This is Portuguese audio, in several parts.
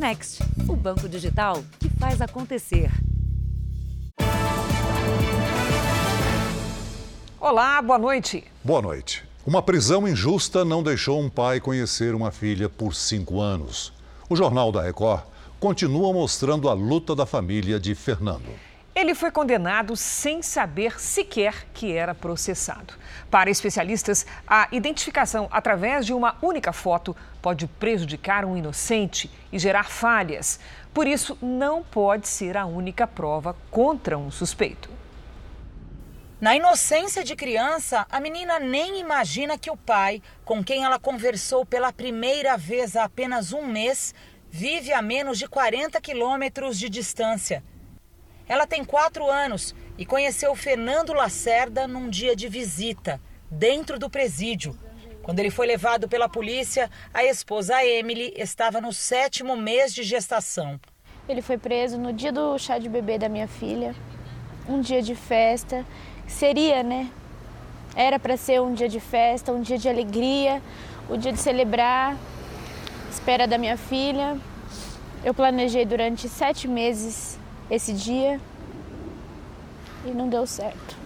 Next, o banco digital que faz acontecer. Olá, boa noite. Boa noite. Uma prisão injusta não deixou um pai conhecer uma filha por cinco anos. O Jornal da Record continua mostrando a luta da família de Fernando. Ele foi condenado sem saber sequer que era processado. Para especialistas, a identificação através de uma única foto pode prejudicar um inocente e gerar falhas. Por isso, não pode ser a única prova contra um suspeito. Na inocência de criança, a menina nem imagina que o pai, com quem ela conversou pela primeira vez há apenas um mês, vive a menos de 40 quilômetros de distância. Ela tem quatro anos e conheceu Fernando Lacerda num dia de visita, dentro do presídio. Quando ele foi levado pela polícia, a esposa Emily estava no sétimo mês de gestação. Ele foi preso no dia do chá de bebê da minha filha, um dia de festa seria, né? Era para ser um dia de festa, um dia de alegria, o um dia de celebrar, espera da minha filha. Eu planejei durante sete meses esse dia e não deu certo.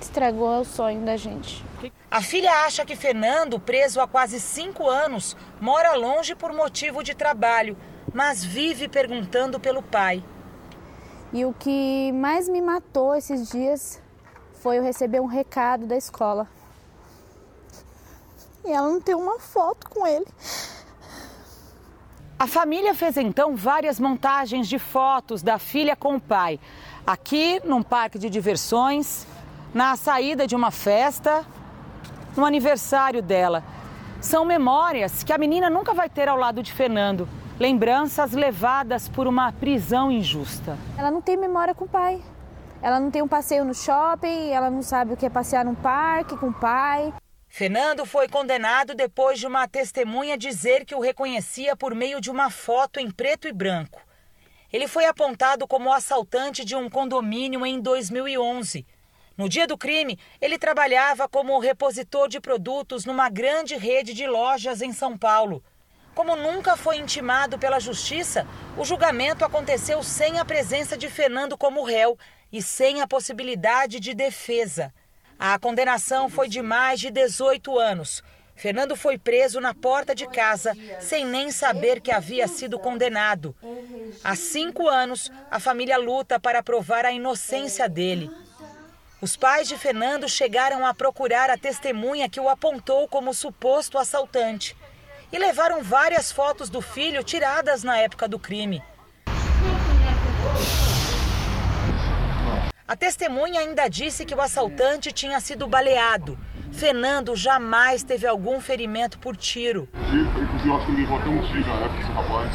Estragou o sonho da gente. A filha acha que Fernando, preso há quase cinco anos, mora longe por motivo de trabalho, mas vive perguntando pelo pai. E o que mais me matou esses dias foi eu receber um recado da escola. E ela não tem uma foto com ele. A família fez então várias montagens de fotos da filha com o pai. Aqui, num parque de diversões, na saída de uma festa, no aniversário dela. São memórias que a menina nunca vai ter ao lado de Fernando. Lembranças levadas por uma prisão injusta. Ela não tem memória com o pai. Ela não tem um passeio no shopping, ela não sabe o que é passear num parque com o pai. Fernando foi condenado depois de uma testemunha dizer que o reconhecia por meio de uma foto em preto e branco. Ele foi apontado como assaltante de um condomínio em 2011. No dia do crime, ele trabalhava como repositor de produtos numa grande rede de lojas em São Paulo. Como nunca foi intimado pela justiça, o julgamento aconteceu sem a presença de Fernando como réu e sem a possibilidade de defesa. A condenação foi de mais de 18 anos. Fernando foi preso na porta de casa sem nem saber que havia sido condenado. Há cinco anos, a família luta para provar a inocência dele. Os pais de Fernando chegaram a procurar a testemunha que o apontou como suposto assaltante e levaram várias fotos do filho tiradas na época do crime. A testemunha ainda disse que o assaltante tinha sido baleado. Fernando jamais teve algum ferimento por tiro. Inclusive, eu acho que ele levou até um tiro na época, esse rapaz.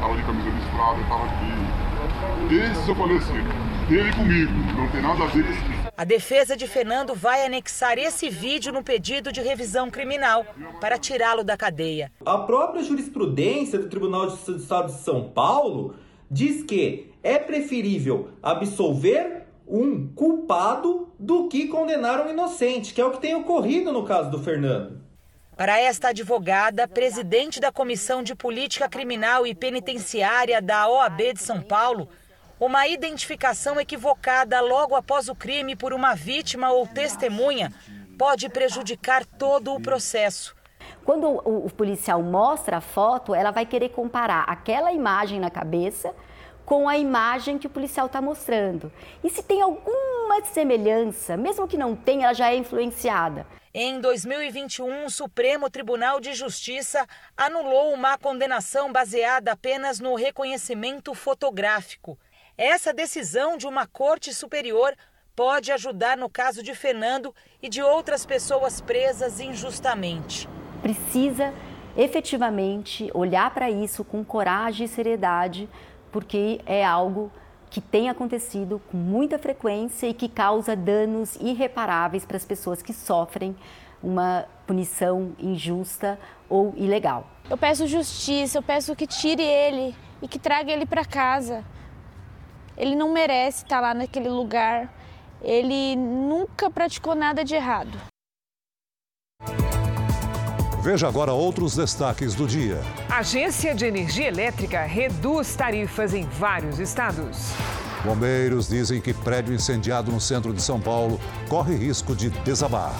Tava de camisa listrada, tava aqui. Desde eu falei assim, dele comigo, não tem nada a ver com esse a defesa de Fernando vai anexar esse vídeo no pedido de revisão criminal para tirá-lo da cadeia. A própria jurisprudência do Tribunal de Justiça do Estado de São Paulo diz que é preferível absolver um culpado do que condenar um inocente, que é o que tem ocorrido no caso do Fernando. Para esta advogada, presidente da Comissão de Política Criminal e Penitenciária da OAB de São Paulo, uma identificação equivocada logo após o crime por uma vítima ou testemunha pode prejudicar todo o processo. Quando o policial mostra a foto, ela vai querer comparar aquela imagem na cabeça com a imagem que o policial está mostrando. E se tem alguma semelhança, mesmo que não tenha, ela já é influenciada. Em 2021, o Supremo Tribunal de Justiça anulou uma condenação baseada apenas no reconhecimento fotográfico. Essa decisão de uma corte superior pode ajudar no caso de Fernando e de outras pessoas presas injustamente. Precisa efetivamente olhar para isso com coragem e seriedade porque é algo que tem acontecido com muita frequência e que causa danos irreparáveis para as pessoas que sofrem uma punição injusta ou ilegal. Eu peço justiça, eu peço que tire ele e que traga ele para casa. Ele não merece estar lá naquele lugar. Ele nunca praticou nada de errado. Veja agora outros destaques do dia. Agência de Energia Elétrica reduz tarifas em vários estados. Bombeiros dizem que prédio incendiado no centro de São Paulo corre risco de desabar.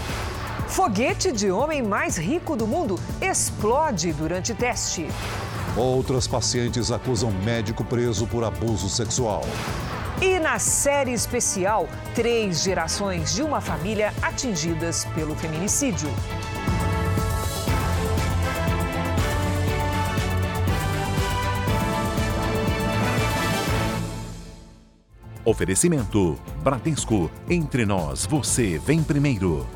Foguete de homem mais rico do mundo explode durante teste. Outras pacientes acusam médico preso por abuso sexual. E na série especial, três gerações de uma família atingidas pelo feminicídio. Oferecimento: Bradesco. Entre nós, você vem primeiro.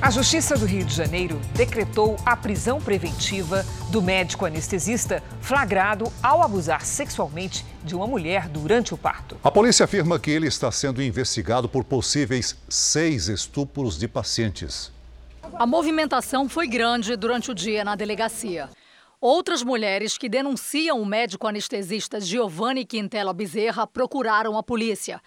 A Justiça do Rio de Janeiro decretou a prisão preventiva do médico anestesista flagrado ao abusar sexualmente de uma mulher durante o parto. A polícia afirma que ele está sendo investigado por possíveis seis estupros de pacientes. A movimentação foi grande durante o dia na delegacia. Outras mulheres que denunciam o médico anestesista Giovanni Quintela Bezerra procuraram a polícia.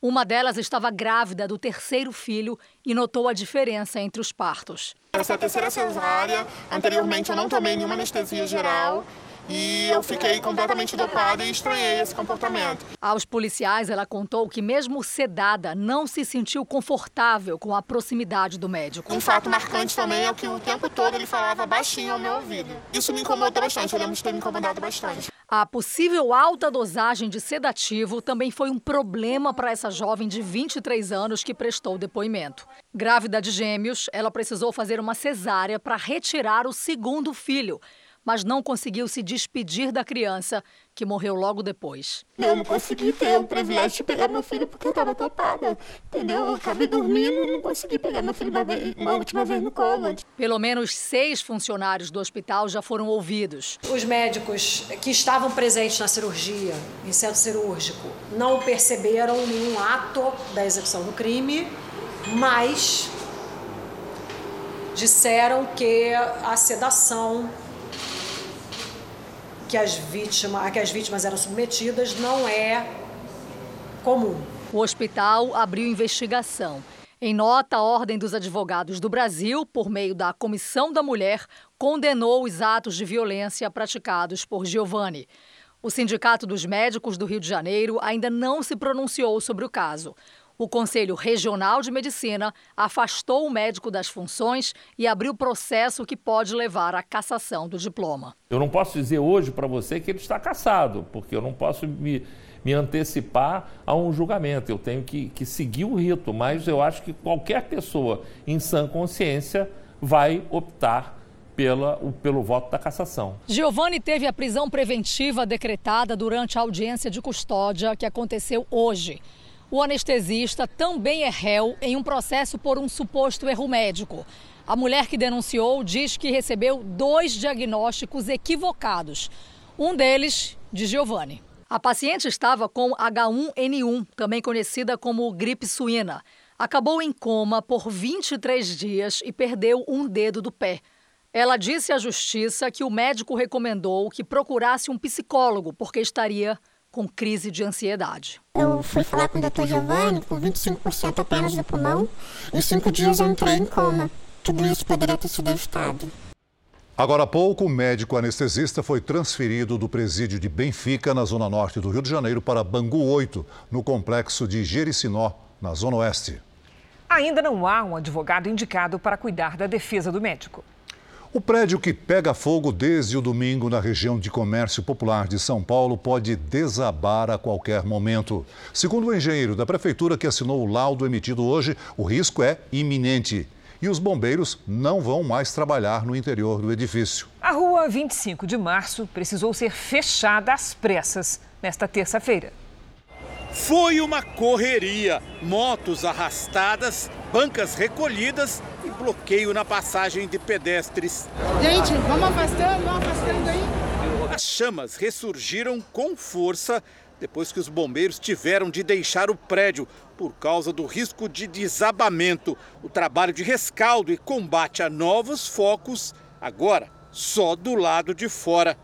Uma delas estava grávida do terceiro filho e notou a diferença entre os partos. Essa é a terceira cesárea. Anteriormente eu não tomei nenhuma anestesia geral e eu fiquei completamente dopada e estranhei esse comportamento. Aos policiais, ela contou que, mesmo sedada, não se sentiu confortável com a proximidade do médico. Um fato marcante também é que o tempo todo ele falava baixinho ao meu ouvido. Isso me incomodou bastante, eu lembro de ter me incomodado bastante. A possível alta dosagem de sedativo também foi um problema para essa jovem de 23 anos que prestou depoimento. Grávida de gêmeos, ela precisou fazer uma cesárea para retirar o segundo filho mas não conseguiu se despedir da criança, que morreu logo depois. Eu não consegui ter o privilégio de pegar meu filho porque eu estava tapada, entendeu? Eu acabei dormindo e não consegui pegar meu filho uma, vez, uma última vez no colo. Pelo menos seis funcionários do hospital já foram ouvidos. Os médicos que estavam presentes na cirurgia, em centro cirúrgico, não perceberam nenhum ato da execução do crime, mas disseram que a sedação que as vítimas, a que as vítimas eram submetidas não é comum. O hospital abriu investigação. Em nota, a Ordem dos Advogados do Brasil, por meio da Comissão da Mulher, condenou os atos de violência praticados por Giovanni. O Sindicato dos Médicos do Rio de Janeiro ainda não se pronunciou sobre o caso. O Conselho Regional de Medicina afastou o médico das funções e abriu processo que pode levar à cassação do diploma. Eu não posso dizer hoje para você que ele está cassado, porque eu não posso me, me antecipar a um julgamento. Eu tenho que, que seguir o rito, mas eu acho que qualquer pessoa em sã consciência vai optar pela, o, pelo voto da cassação. Giovanni teve a prisão preventiva decretada durante a audiência de custódia que aconteceu hoje. O anestesista também é réu em um processo por um suposto erro médico. A mulher que denunciou diz que recebeu dois diagnósticos equivocados. Um deles de Giovanni. A paciente estava com H1N1, também conhecida como gripe suína. Acabou em coma por 23 dias e perdeu um dedo do pé. Ela disse à justiça que o médico recomendou que procurasse um psicólogo porque estaria com crise de ansiedade. Eu fui falar com o Dr. Giovanni com 25% apenas do pulmão. Em cinco dias eu entrei em coma. Tudo isso poderia ter sido evitado. Agora há pouco, o médico anestesista foi transferido do presídio de Benfica, na zona norte do Rio de Janeiro, para Bangu 8, no complexo de Jericinó, na zona oeste. Ainda não há um advogado indicado para cuidar da defesa do médico. O prédio que pega fogo desde o domingo na região de comércio popular de São Paulo pode desabar a qualquer momento. Segundo o engenheiro da prefeitura que assinou o laudo emitido hoje, o risco é iminente. E os bombeiros não vão mais trabalhar no interior do edifício. A rua 25 de março precisou ser fechada às pressas nesta terça-feira. Foi uma correria. Motos arrastadas, bancas recolhidas e bloqueio na passagem de pedestres. Gente, vamos afastando, vamos afastando aí. As chamas ressurgiram com força depois que os bombeiros tiveram de deixar o prédio por causa do risco de desabamento. O trabalho de rescaldo e combate a novos focos, agora só do lado de fora.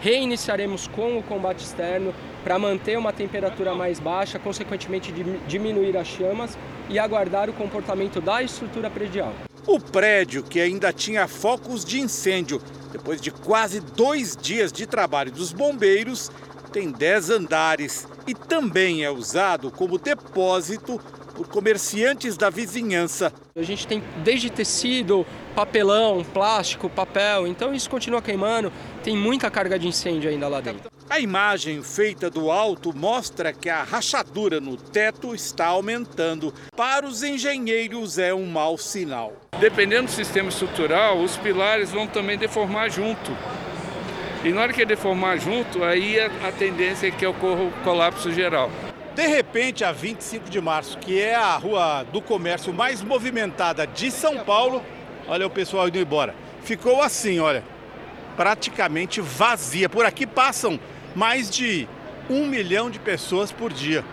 Reiniciaremos com o combate externo para manter uma temperatura mais baixa, consequentemente diminuir as chamas e aguardar o comportamento da estrutura predial. O prédio, que ainda tinha focos de incêndio, depois de quase dois dias de trabalho dos bombeiros, tem 10 andares e também é usado como depósito por comerciantes da vizinhança. A gente tem desde tecido, papelão, plástico, papel, então isso continua queimando, tem muita carga de incêndio ainda lá dentro. A imagem feita do alto mostra que a rachadura no teto está aumentando. Para os engenheiros é um mau sinal. Dependendo do sistema estrutural, os pilares vão também deformar junto. E na hora que deformar junto, aí a, a tendência é que ocorra o colapso geral. De repente, a 25 de março, que é a rua do comércio mais movimentada de São Paulo, olha o pessoal indo embora. Ficou assim, olha, praticamente vazia. Por aqui passam mais de um milhão de pessoas por dia.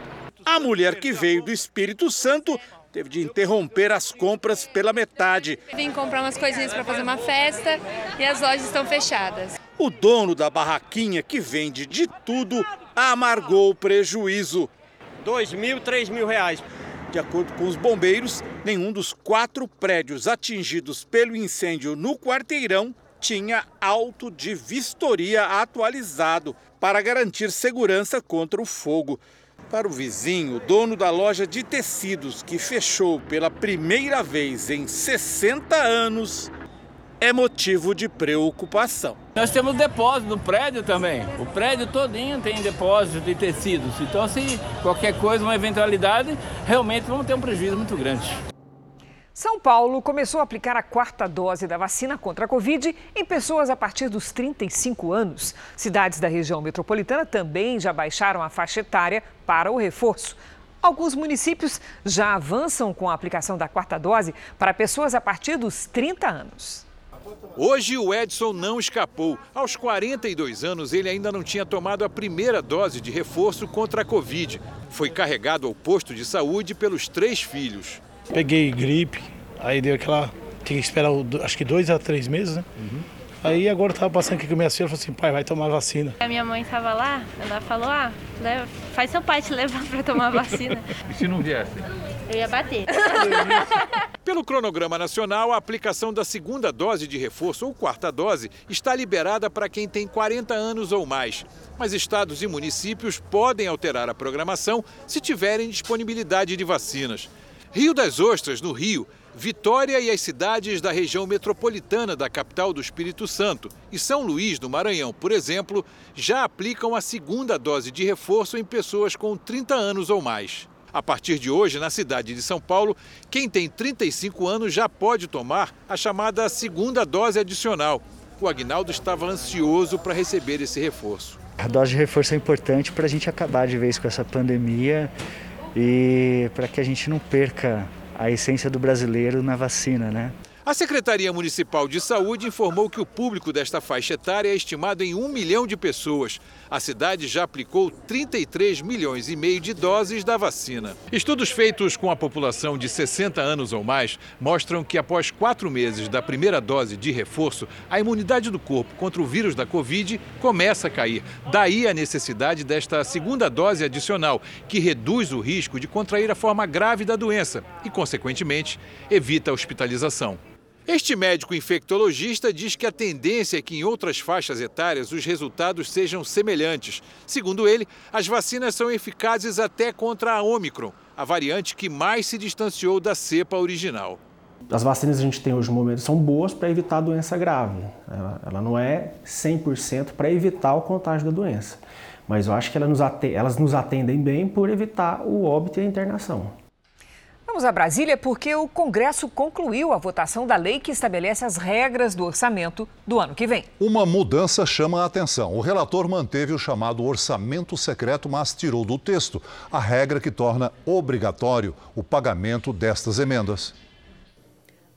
A mulher que veio do Espírito Santo teve de interromper as compras pela metade. Vim comprar umas coisinhas para fazer uma festa e as lojas estão fechadas. O dono da barraquinha, que vende de tudo, amargou o prejuízo. Dois mil, três mil reais. De acordo com os bombeiros, nenhum dos quatro prédios atingidos pelo incêndio no quarteirão tinha auto de vistoria atualizado para garantir segurança contra o fogo. Para o vizinho, dono da loja de tecidos que fechou pela primeira vez em 60 anos, é motivo de preocupação. Nós temos depósito no prédio também. O prédio todinho tem depósito de tecidos. Então, se qualquer coisa, uma eventualidade, realmente vamos ter um prejuízo muito grande. São Paulo começou a aplicar a quarta dose da vacina contra a Covid em pessoas a partir dos 35 anos. Cidades da região metropolitana também já baixaram a faixa etária para o reforço. Alguns municípios já avançam com a aplicação da quarta dose para pessoas a partir dos 30 anos. Hoje o Edson não escapou. Aos 42 anos, ele ainda não tinha tomado a primeira dose de reforço contra a Covid. Foi carregado ao posto de saúde pelos três filhos. Peguei gripe, aí deu aquela. Tinha que esperar acho que dois a três meses, né? Uhum. Aí agora eu tava passando aqui com minha filha e falou assim, pai, vai tomar vacina. A minha mãe tava lá, ela falou, ah, faz seu pai te levar para tomar vacina. e se não viesse? Eu ia bater. Pelo cronograma nacional, a aplicação da segunda dose de reforço ou quarta dose está liberada para quem tem 40 anos ou mais. Mas estados e municípios podem alterar a programação se tiverem disponibilidade de vacinas. Rio das Ostras, no Rio, Vitória e as cidades da região metropolitana da capital do Espírito Santo e São Luís, no Maranhão, por exemplo, já aplicam a segunda dose de reforço em pessoas com 30 anos ou mais. A partir de hoje, na cidade de São Paulo, quem tem 35 anos já pode tomar a chamada segunda dose adicional. O Agnaldo estava ansioso para receber esse reforço. A dose de reforço é importante para a gente acabar de vez com essa pandemia e para que a gente não perca a essência do brasileiro na vacina, né? A Secretaria Municipal de Saúde informou que o público desta faixa etária é estimado em um milhão de pessoas. A cidade já aplicou 33 milhões e meio de doses da vacina. Estudos feitos com a população de 60 anos ou mais mostram que após quatro meses da primeira dose de reforço, a imunidade do corpo contra o vírus da Covid começa a cair. Daí a necessidade desta segunda dose adicional, que reduz o risco de contrair a forma grave da doença e, consequentemente, evita a hospitalização. Este médico infectologista diz que a tendência é que em outras faixas etárias os resultados sejam semelhantes. Segundo ele, as vacinas são eficazes até contra a Omicron, a variante que mais se distanciou da cepa original. As vacinas que a gente tem hoje no momento são boas para evitar a doença grave. Ela, ela não é 100% para evitar o contágio da doença. Mas eu acho que elas nos, elas nos atendem bem por evitar o óbito e a internação. Vamos a Brasília porque o Congresso concluiu a votação da lei que estabelece as regras do orçamento do ano que vem. Uma mudança chama a atenção. O relator manteve o chamado orçamento secreto, mas tirou do texto a regra que torna obrigatório o pagamento destas emendas.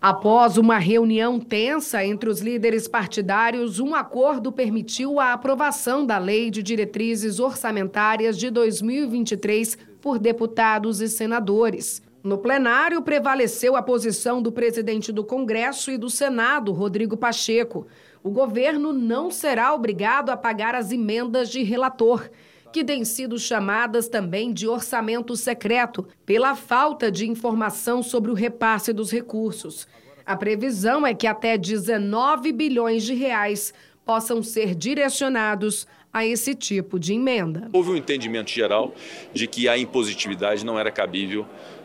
Após uma reunião tensa entre os líderes partidários, um acordo permitiu a aprovação da Lei de Diretrizes Orçamentárias de 2023 por deputados e senadores. No plenário, prevaleceu a posição do presidente do Congresso e do Senado, Rodrigo Pacheco. O governo não será obrigado a pagar as emendas de relator, que têm sido chamadas também de orçamento secreto, pela falta de informação sobre o repasse dos recursos. A previsão é que até 19 bilhões de reais possam ser direcionados a esse tipo de emenda. Houve um entendimento geral de que a impositividade não era cabível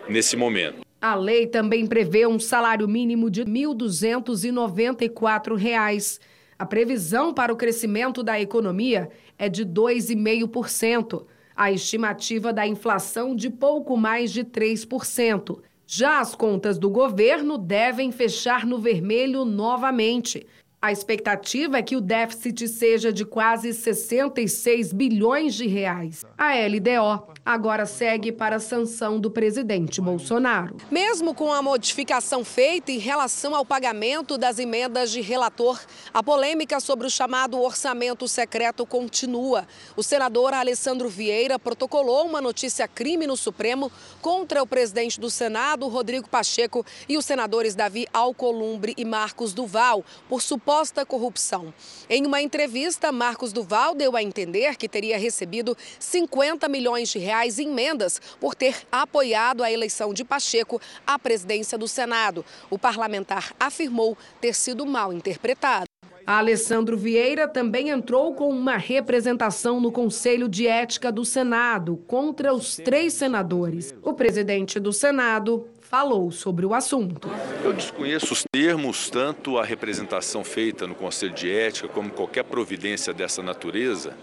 nesse momento. A lei também prevê um salário mínimo de R$ 1.294. A previsão para o crescimento da economia é de 2,5%. A estimativa da inflação de pouco mais de 3%. Já as contas do governo devem fechar no vermelho novamente. A expectativa é que o déficit seja de quase 66 bilhões de reais. A LDO agora segue para a sanção do presidente Bolsonaro. Mesmo com a modificação feita em relação ao pagamento das emendas de relator, a polêmica sobre o chamado orçamento secreto continua. O senador Alessandro Vieira protocolou uma notícia crime no Supremo contra o presidente do Senado, Rodrigo Pacheco, e os senadores Davi Alcolumbre e Marcos Duval por suposto suposta corrupção. Em uma entrevista, Marcos Duval deu a entender que teria recebido 50 milhões de reais em emendas por ter apoiado a eleição de Pacheco à presidência do Senado. O parlamentar afirmou ter sido mal interpretado. Alessandro Vieira também entrou com uma representação no Conselho de Ética do Senado contra os três senadores. O presidente do Senado falou sobre o assunto. Eu desconheço os termos, tanto a representação feita no Conselho de Ética como qualquer providência dessa natureza.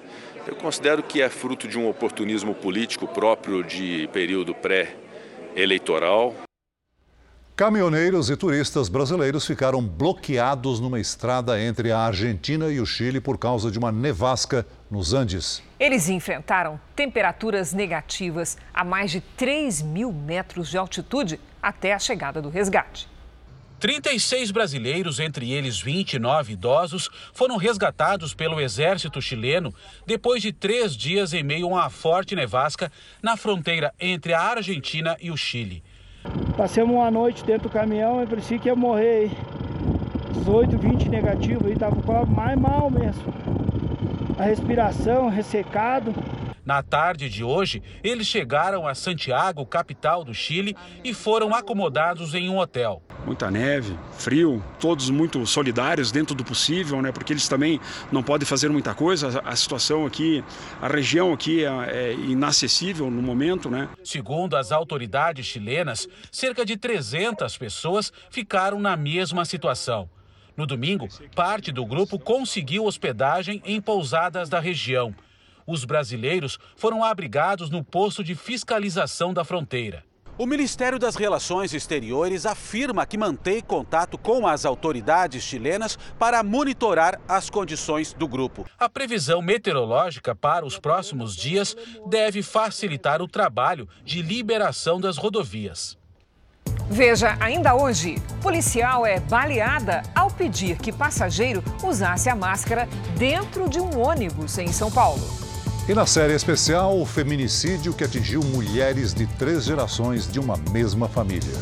Eu considero que é fruto de um oportunismo político próprio de período pré-eleitoral. Caminhoneiros e turistas brasileiros ficaram bloqueados numa estrada entre a Argentina e o Chile por causa de uma nevasca nos Andes. Eles enfrentaram temperaturas negativas a mais de 3 mil metros de altitude até a chegada do resgate. 36 brasileiros, entre eles 29 idosos, foram resgatados pelo exército chileno depois de três dias em meio a uma forte nevasca na fronteira entre a Argentina e o Chile. Passamos uma noite dentro do caminhão e parecia que ia morrer. 18, 20 negativo, e tava mais mal mesmo. A respiração, ressecado. Na tarde de hoje, eles chegaram a Santiago, capital do Chile, e foram acomodados em um hotel. Muita neve, frio, todos muito solidários dentro do possível, né? Porque eles também não podem fazer muita coisa. A situação aqui, a região aqui é, é inacessível no momento, né? Segundo as autoridades chilenas, cerca de 300 pessoas ficaram na mesma situação. No domingo, parte do grupo conseguiu hospedagem em pousadas da região. Os brasileiros foram abrigados no posto de fiscalização da fronteira. O Ministério das Relações Exteriores afirma que mantém contato com as autoridades chilenas para monitorar as condições do grupo. A previsão meteorológica para os próximos dias deve facilitar o trabalho de liberação das rodovias. Veja, ainda hoje, policial é baleada ao pedir que passageiro usasse a máscara dentro de um ônibus em São Paulo. E na série especial, o feminicídio que atingiu mulheres de três gerações de uma mesma família.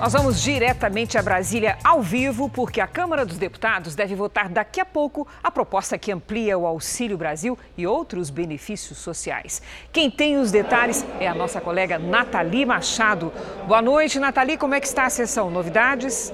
Nós vamos diretamente a Brasília ao vivo, porque a Câmara dos Deputados deve votar daqui a pouco a proposta que amplia o Auxílio Brasil e outros benefícios sociais. Quem tem os detalhes é a nossa colega Nathalie Machado. Boa noite, Nathalie. Como é que está a sessão? Novidades?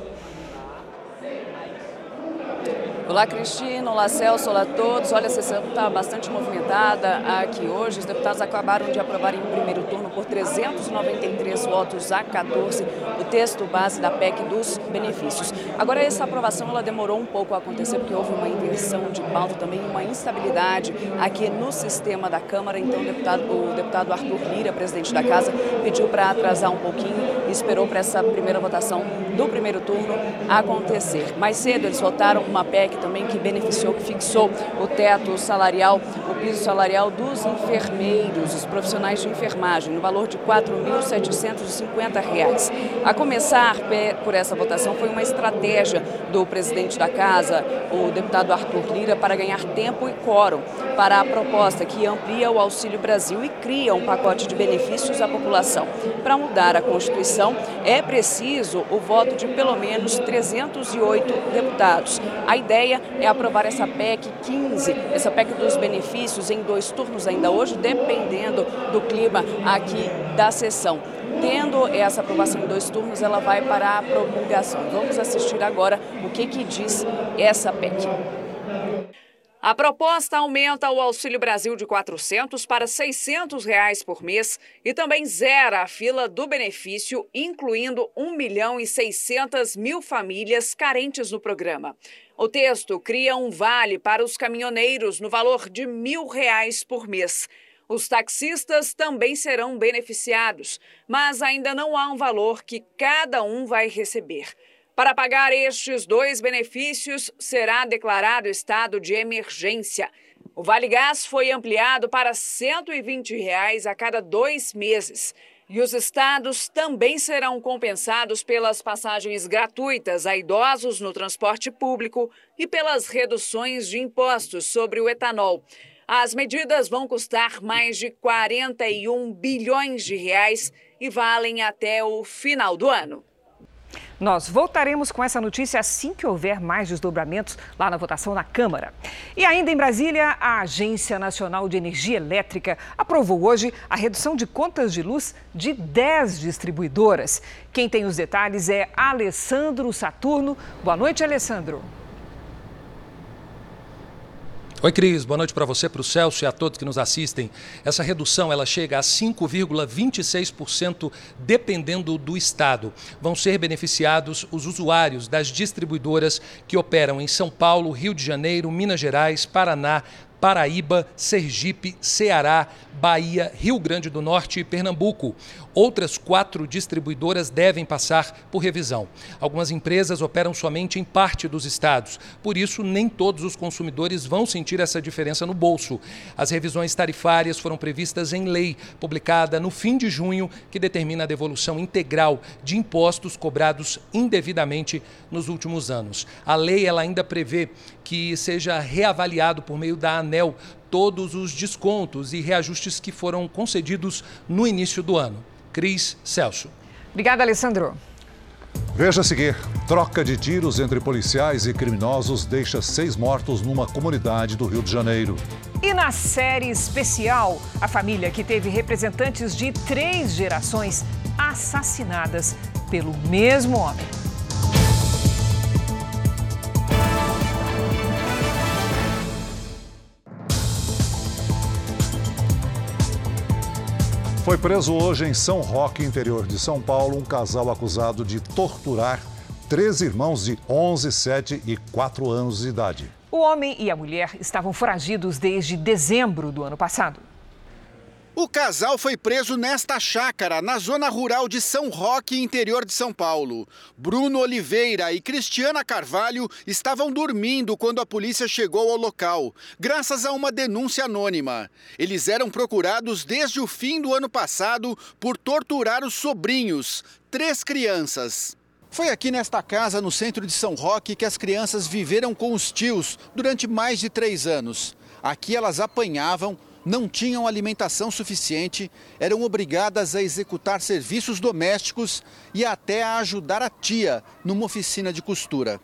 Olá, Cristina. Olá, Celso. Olá a todos. Olha, a sessão está bastante movimentada aqui hoje. Os deputados acabaram de aprovar em primeiro turno por 393 votos a 14 o texto base da PEC dos benefícios. Agora, essa aprovação ela demorou um pouco a acontecer porque houve uma inversão de pauta, também uma instabilidade aqui no sistema da Câmara. Então, o deputado, o deputado Arthur Lira, presidente da Casa, pediu para atrasar um pouquinho e esperou para essa primeira votação do primeiro turno acontecer. Mais cedo, eles votaram uma PEC também que beneficiou, que fixou o teto salarial. O piso salarial dos enfermeiros, os profissionais de enfermagem, no valor de R$ 4.750. A começar por essa votação foi uma estratégia do presidente da casa, o deputado Arthur Lira, para ganhar tempo e quórum para a proposta que amplia o Auxílio Brasil e cria um pacote de benefícios à população. Para mudar a Constituição, é preciso o voto de pelo menos 308 deputados. A ideia é aprovar essa PEC 15, essa PEC dos benefícios, em dois turnos ainda hoje, dependendo do clima aqui da sessão. Tendo essa aprovação em dois turnos, ela vai para a promulgação. Vamos assistir agora o que, que diz essa PEC. A proposta aumenta o Auxílio Brasil de R$ 400 para 600 reais por mês e também zera a fila do benefício, incluindo 1 milhão e 600 mil famílias carentes no programa. O texto cria um vale para os caminhoneiros no valor de mil reais por mês. Os taxistas também serão beneficiados, mas ainda não há um valor que cada um vai receber. Para pagar estes dois benefícios, será declarado estado de emergência. O Vale Gás foi ampliado para 120 reais a cada dois meses. E os estados também serão compensados pelas passagens gratuitas a idosos no transporte público e pelas reduções de impostos sobre o etanol. As medidas vão custar mais de 41 bilhões de reais e valem até o final do ano. Nós voltaremos com essa notícia assim que houver mais desdobramentos lá na votação na Câmara. E ainda em Brasília, a Agência Nacional de Energia Elétrica aprovou hoje a redução de contas de luz de 10 distribuidoras. Quem tem os detalhes é Alessandro Saturno. Boa noite, Alessandro. Oi, Cris. Boa noite para você, para o Celso e a todos que nos assistem. Essa redução ela chega a 5,26% dependendo do estado. Vão ser beneficiados os usuários das distribuidoras que operam em São Paulo, Rio de Janeiro, Minas Gerais, Paraná, Paraíba, Sergipe, Ceará, Bahia, Rio Grande do Norte e Pernambuco. Outras quatro distribuidoras devem passar por revisão. Algumas empresas operam somente em parte dos estados, por isso, nem todos os consumidores vão sentir essa diferença no bolso. As revisões tarifárias foram previstas em lei, publicada no fim de junho, que determina a devolução integral de impostos cobrados indevidamente nos últimos anos. A lei ela ainda prevê que seja reavaliado por meio da ANEL todos os descontos e reajustes que foram concedidos no início do ano. Cris Celso. Obrigada, Alessandro. Veja a seguir: troca de tiros entre policiais e criminosos deixa seis mortos numa comunidade do Rio de Janeiro. E na série especial, a família que teve representantes de três gerações assassinadas pelo mesmo homem. Foi preso hoje em São Roque, interior de São Paulo, um casal acusado de torturar três irmãos de 11, 7 e 4 anos de idade. O homem e a mulher estavam foragidos desde dezembro do ano passado. O casal foi preso nesta chácara, na zona rural de São Roque, interior de São Paulo. Bruno Oliveira e Cristiana Carvalho estavam dormindo quando a polícia chegou ao local, graças a uma denúncia anônima. Eles eram procurados desde o fim do ano passado por torturar os sobrinhos, três crianças. Foi aqui nesta casa, no centro de São Roque, que as crianças viveram com os tios durante mais de três anos. Aqui elas apanhavam, não tinham alimentação suficiente, eram obrigadas a executar serviços domésticos e até a ajudar a tia numa oficina de costura.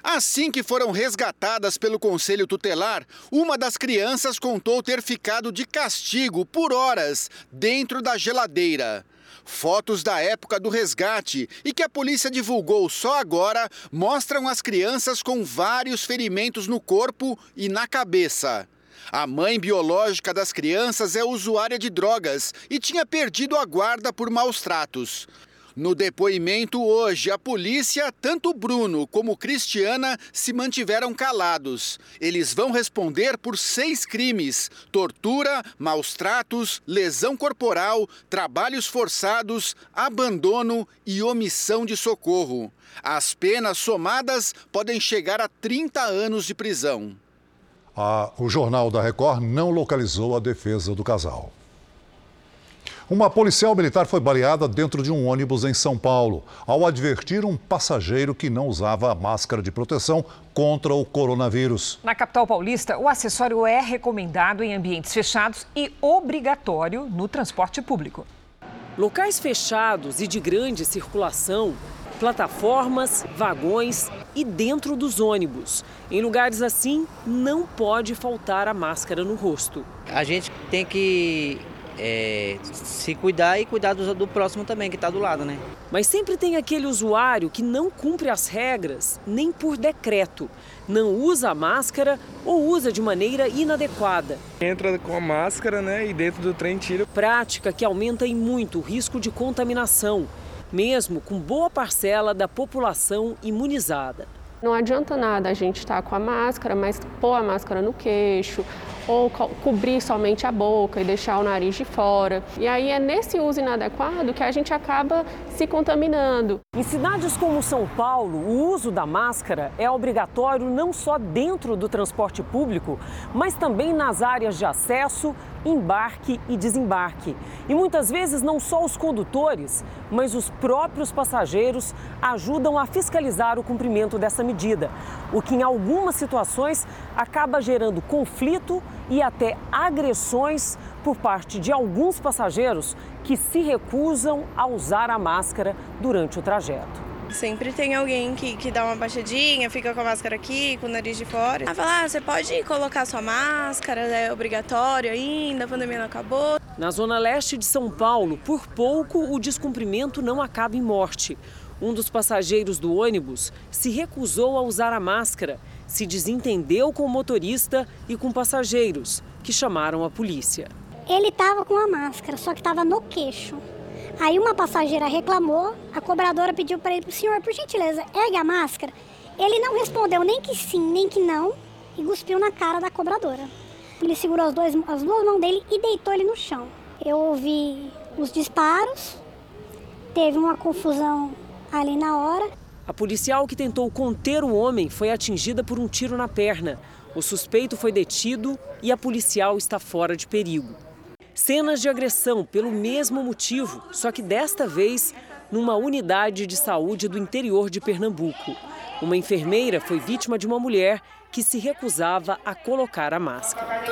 Assim que foram resgatadas pelo conselho tutelar, uma das crianças contou ter ficado de castigo por horas dentro da geladeira. Fotos da época do resgate e que a polícia divulgou só agora mostram as crianças com vários ferimentos no corpo e na cabeça. A mãe biológica das crianças é usuária de drogas e tinha perdido a guarda por maus tratos. No depoimento hoje, a polícia, tanto Bruno como Cristiana, se mantiveram calados. Eles vão responder por seis crimes: tortura, maus tratos, lesão corporal, trabalhos forçados, abandono e omissão de socorro. As penas somadas podem chegar a 30 anos de prisão. A, o Jornal da Record não localizou a defesa do casal. Uma policial militar foi baleada dentro de um ônibus em São Paulo, ao advertir um passageiro que não usava a máscara de proteção contra o coronavírus. Na capital paulista, o acessório é recomendado em ambientes fechados e obrigatório no transporte público. Locais fechados e de grande circulação, plataformas, vagões e dentro dos ônibus. Em lugares assim, não pode faltar a máscara no rosto. A gente tem que é, se cuidar e cuidar do, do próximo também, que está do lado, né? Mas sempre tem aquele usuário que não cumpre as regras, nem por decreto. Não usa a máscara ou usa de maneira inadequada. Entra com a máscara, né, e dentro do trem tira. Prática que aumenta em muito o risco de contaminação, mesmo com boa parcela da população imunizada. Não adianta nada a gente estar com a máscara, mas pôr a máscara no queixo, ou co cobrir somente a boca e deixar o nariz de fora. E aí é nesse uso inadequado que a gente acaba se contaminando. Em cidades como São Paulo, o uso da máscara é obrigatório não só dentro do transporte público, mas também nas áreas de acesso, embarque e desembarque. E muitas vezes não só os condutores, mas os próprios passageiros ajudam a fiscalizar o cumprimento dessa medida, o que em algumas situações acaba gerando conflito e até agressões por parte de alguns passageiros que se recusam a usar a máscara durante o trajeto. Sempre tem alguém que, que dá uma baixadinha, fica com a máscara aqui, com o nariz de fora. Ah, fala, ah, você pode colocar sua máscara, é obrigatório ainda, a pandemia não acabou. Na zona leste de São Paulo, por pouco o descumprimento não acaba em morte. Um dos passageiros do ônibus se recusou a usar a máscara, se desentendeu com o motorista e com passageiros, que chamaram a polícia. Ele estava com a máscara, só que estava no queixo. Aí uma passageira reclamou, a cobradora pediu para ele, senhor, por gentileza, ergue a máscara. Ele não respondeu nem que sim, nem que não, e cuspiu na cara da cobradora. Ele segurou as, dois, as duas mãos dele e deitou ele no chão. Eu ouvi os disparos, teve uma confusão ali na hora. A policial que tentou conter o homem foi atingida por um tiro na perna. O suspeito foi detido e a policial está fora de perigo. Cenas de agressão pelo mesmo motivo, só que desta vez numa unidade de saúde do interior de Pernambuco. Uma enfermeira foi vítima de uma mulher que se recusava a colocar a máscara.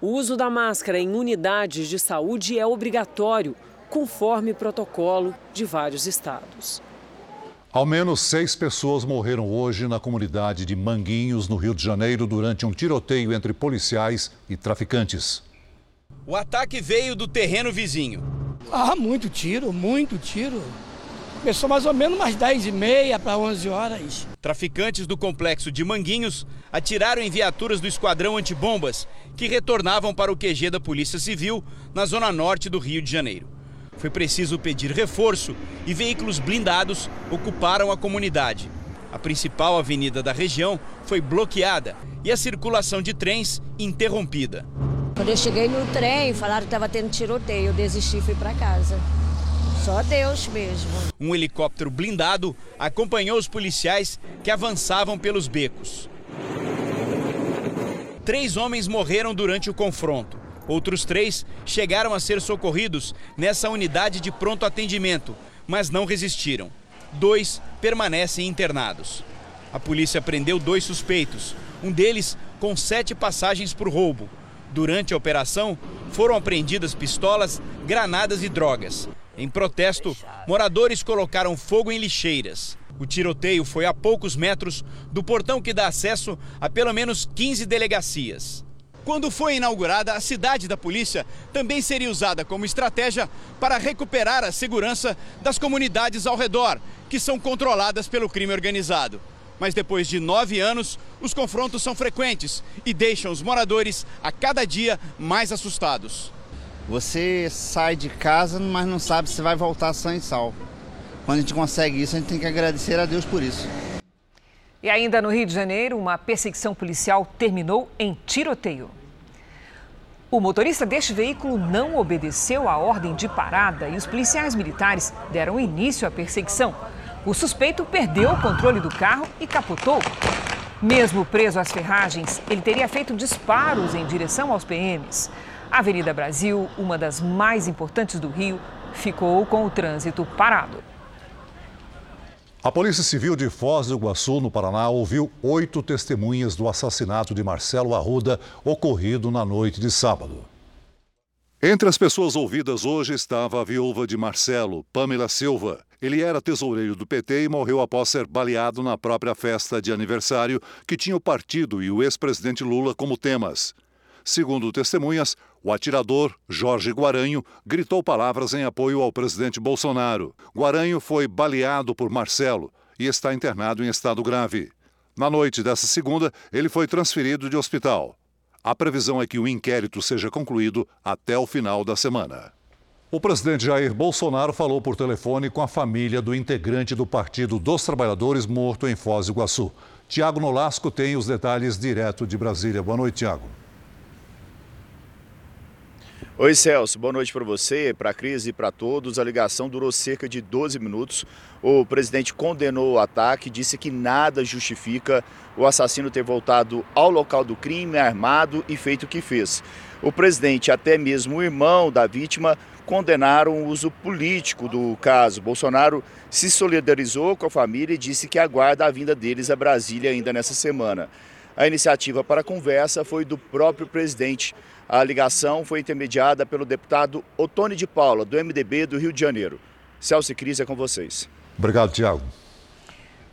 O uso da máscara em unidades de saúde é obrigatório, conforme protocolo de vários estados. Ao menos seis pessoas morreram hoje na comunidade de Manguinhos, no Rio de Janeiro, durante um tiroteio entre policiais e traficantes. O ataque veio do terreno vizinho. Ah, muito tiro, muito tiro. Começou mais ou menos umas 10 e meia para 11 horas. Traficantes do complexo de Manguinhos atiraram em viaturas do esquadrão antibombas que retornavam para o QG da Polícia Civil na zona norte do Rio de Janeiro. Foi preciso pedir reforço e veículos blindados ocuparam a comunidade. A principal avenida da região foi bloqueada e a circulação de trens interrompida. Quando eu cheguei no trem, falaram que estava tendo tiroteio. Eu desisti e fui para casa. Só Deus mesmo. Um helicóptero blindado acompanhou os policiais que avançavam pelos becos. Três homens morreram durante o confronto. Outros três chegaram a ser socorridos nessa unidade de pronto atendimento, mas não resistiram. Dois permanecem internados. A polícia prendeu dois suspeitos, um deles com sete passagens por roubo. Durante a operação, foram apreendidas pistolas, granadas e drogas. Em protesto, moradores colocaram fogo em lixeiras. O tiroteio foi a poucos metros do portão que dá acesso a pelo menos 15 delegacias. Quando foi inaugurada, a cidade da polícia também seria usada como estratégia para recuperar a segurança das comunidades ao redor, que são controladas pelo crime organizado. Mas depois de nove anos, os confrontos são frequentes e deixam os moradores a cada dia mais assustados. Você sai de casa, mas não sabe se vai voltar sã e sal. Quando a gente consegue isso, a gente tem que agradecer a Deus por isso. E ainda no Rio de Janeiro, uma perseguição policial terminou em tiroteio. O motorista deste veículo não obedeceu à ordem de parada e os policiais militares deram início à perseguição. O suspeito perdeu o controle do carro e capotou. Mesmo preso às ferragens, ele teria feito disparos em direção aos PMs. A Avenida Brasil, uma das mais importantes do Rio, ficou com o trânsito parado. A Polícia Civil de Foz do Iguaçu, no Paraná, ouviu oito testemunhas do assassinato de Marcelo Arruda, ocorrido na noite de sábado. Entre as pessoas ouvidas hoje estava a viúva de Marcelo, Pamela Silva. Ele era tesoureiro do PT e morreu após ser baleado na própria festa de aniversário que tinha o partido e o ex-presidente Lula como temas. Segundo testemunhas, o atirador, Jorge Guaranho, gritou palavras em apoio ao presidente Bolsonaro. Guaranho foi baleado por Marcelo e está internado em estado grave. Na noite dessa segunda, ele foi transferido de hospital. A previsão é que o inquérito seja concluído até o final da semana. O presidente Jair Bolsonaro falou por telefone com a família do integrante do Partido dos Trabalhadores morto em Foz do Iguaçu. Tiago Nolasco tem os detalhes direto de Brasília. Boa noite, Tiago. Oi, Celso. Boa noite para você, para a Cris e para todos. A ligação durou cerca de 12 minutos. O presidente condenou o ataque, disse que nada justifica o assassino ter voltado ao local do crime armado e feito o que fez. O presidente, até mesmo o irmão da vítima, condenaram o uso político do caso. Bolsonaro se solidarizou com a família e disse que aguarda a vinda deles a Brasília ainda nessa semana. A iniciativa para a conversa foi do próprio presidente. A ligação foi intermediada pelo deputado Otone de Paula, do MDB do Rio de Janeiro. Celso e Cris, é com vocês. Obrigado, Tiago.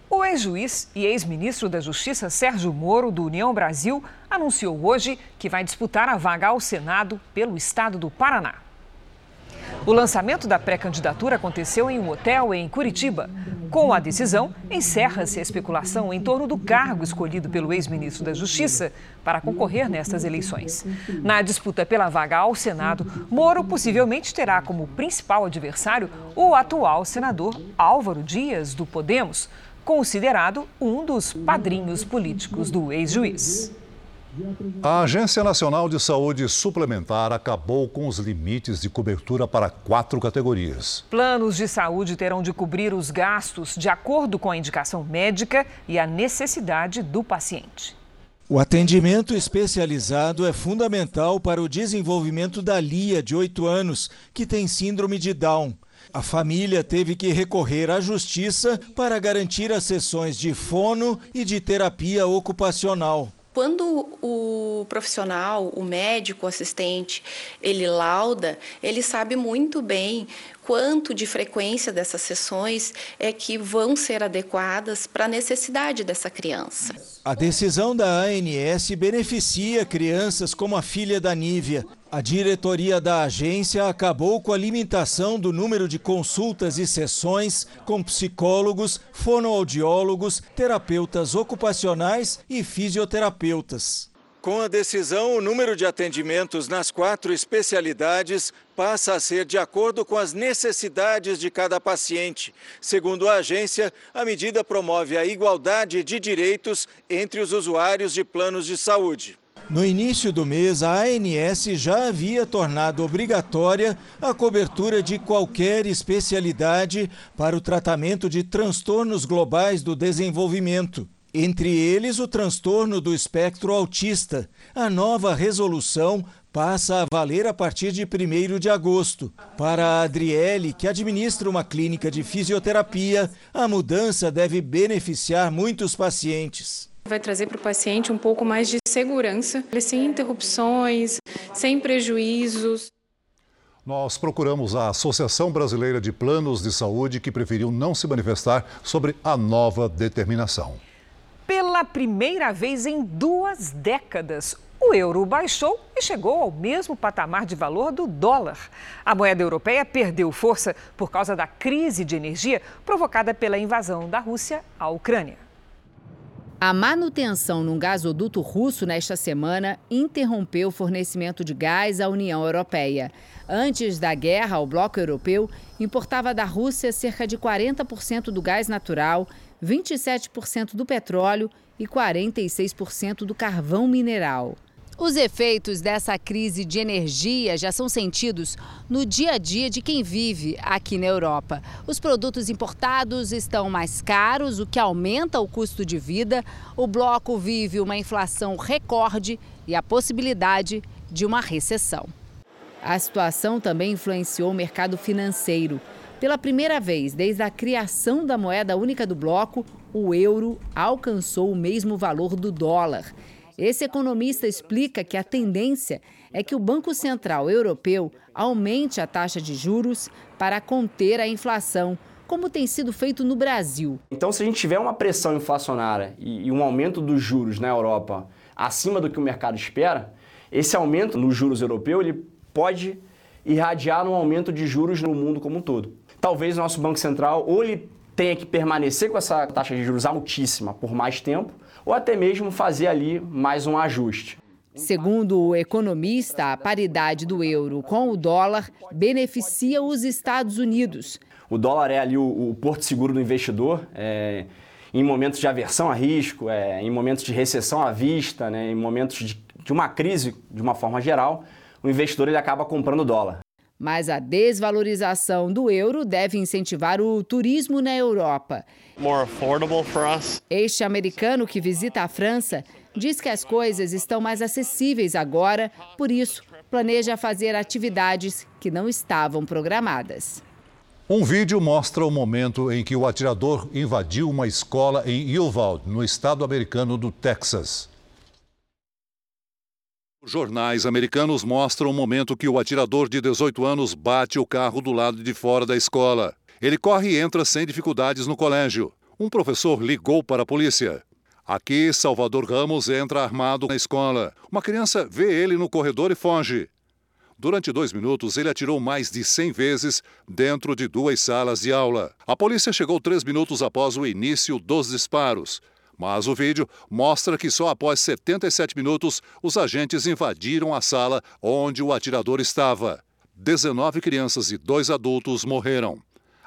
O ex-juiz e ex-ministro da Justiça Sérgio Moro, do União Brasil, anunciou hoje que vai disputar a vaga ao Senado pelo estado do Paraná. O lançamento da pré-candidatura aconteceu em um hotel em Curitiba. Com a decisão, encerra-se a especulação em torno do cargo escolhido pelo ex-ministro da Justiça para concorrer nestas eleições. Na disputa pela vaga ao Senado, Moro possivelmente terá como principal adversário o atual senador Álvaro Dias, do Podemos, considerado um dos padrinhos políticos do ex-juiz. A Agência Nacional de Saúde Suplementar acabou com os limites de cobertura para quatro categorias. Planos de saúde terão de cobrir os gastos de acordo com a indicação médica e a necessidade do paciente. O atendimento especializado é fundamental para o desenvolvimento da Lia, de 8 anos, que tem síndrome de Down. A família teve que recorrer à justiça para garantir as sessões de fono e de terapia ocupacional. Quando o profissional, o médico, o assistente, ele lauda, ele sabe muito bem quanto de frequência dessas sessões é que vão ser adequadas para a necessidade dessa criança. A decisão da ANS beneficia crianças como a filha da Nívia. A diretoria da agência acabou com a limitação do número de consultas e sessões com psicólogos, fonoaudiólogos, terapeutas ocupacionais e fisioterapeutas. Com a decisão, o número de atendimentos nas quatro especialidades passa a ser de acordo com as necessidades de cada paciente. Segundo a agência, a medida promove a igualdade de direitos entre os usuários de planos de saúde. No início do mês, a ANS já havia tornado obrigatória a cobertura de qualquer especialidade para o tratamento de transtornos globais do desenvolvimento. Entre eles, o transtorno do espectro autista. A nova resolução passa a valer a partir de 1 de agosto. Para a Adriele, que administra uma clínica de fisioterapia, a mudança deve beneficiar muitos pacientes. Vai trazer para o paciente um pouco mais de segurança, sem interrupções, sem prejuízos. Nós procuramos a Associação Brasileira de Planos de Saúde, que preferiu não se manifestar sobre a nova determinação. Pela primeira vez em duas décadas, o euro baixou e chegou ao mesmo patamar de valor do dólar. A moeda europeia perdeu força por causa da crise de energia provocada pela invasão da Rússia à Ucrânia. A manutenção num gasoduto russo nesta semana interrompeu o fornecimento de gás à União Europeia. Antes da guerra, o bloco europeu importava da Rússia cerca de 40% do gás natural, 27% do petróleo e 46% do carvão mineral. Os efeitos dessa crise de energia já são sentidos no dia a dia de quem vive aqui na Europa. Os produtos importados estão mais caros, o que aumenta o custo de vida. O bloco vive uma inflação recorde e a possibilidade de uma recessão. A situação também influenciou o mercado financeiro. Pela primeira vez desde a criação da moeda única do bloco, o euro alcançou o mesmo valor do dólar. Esse economista explica que a tendência é que o Banco Central Europeu aumente a taxa de juros para conter a inflação, como tem sido feito no Brasil. Então, se a gente tiver uma pressão inflacionária e um aumento dos juros na Europa acima do que o mercado espera, esse aumento nos juros europeu ele pode irradiar um aumento de juros no mundo como um todo. Talvez o nosso Banco Central ou ele tenha que permanecer com essa taxa de juros altíssima por mais tempo, ou até mesmo fazer ali mais um ajuste. Segundo o economista, a paridade do euro com o dólar beneficia os Estados Unidos. O dólar é ali o, o porto seguro do investidor. É, em momentos de aversão a risco, é, em momentos de recessão à vista, né, em momentos de, de uma crise de uma forma geral, o investidor ele acaba comprando dólar. Mas a desvalorização do euro deve incentivar o turismo na Europa. Este americano que visita a França diz que as coisas estão mais acessíveis agora, por isso planeja fazer atividades que não estavam programadas. Um vídeo mostra o momento em que o atirador invadiu uma escola em Uvalde, no estado americano do Texas. Os jornais americanos mostram o momento que o atirador de 18 anos bate o carro do lado de fora da escola. Ele corre e entra sem dificuldades no colégio. Um professor ligou para a polícia. Aqui, Salvador Ramos entra armado na escola. Uma criança vê ele no corredor e foge. Durante dois minutos, ele atirou mais de 100 vezes dentro de duas salas de aula. A polícia chegou três minutos após o início dos disparos. Mas o vídeo mostra que só após 77 minutos os agentes invadiram a sala onde o atirador estava. 19 crianças e dois adultos morreram.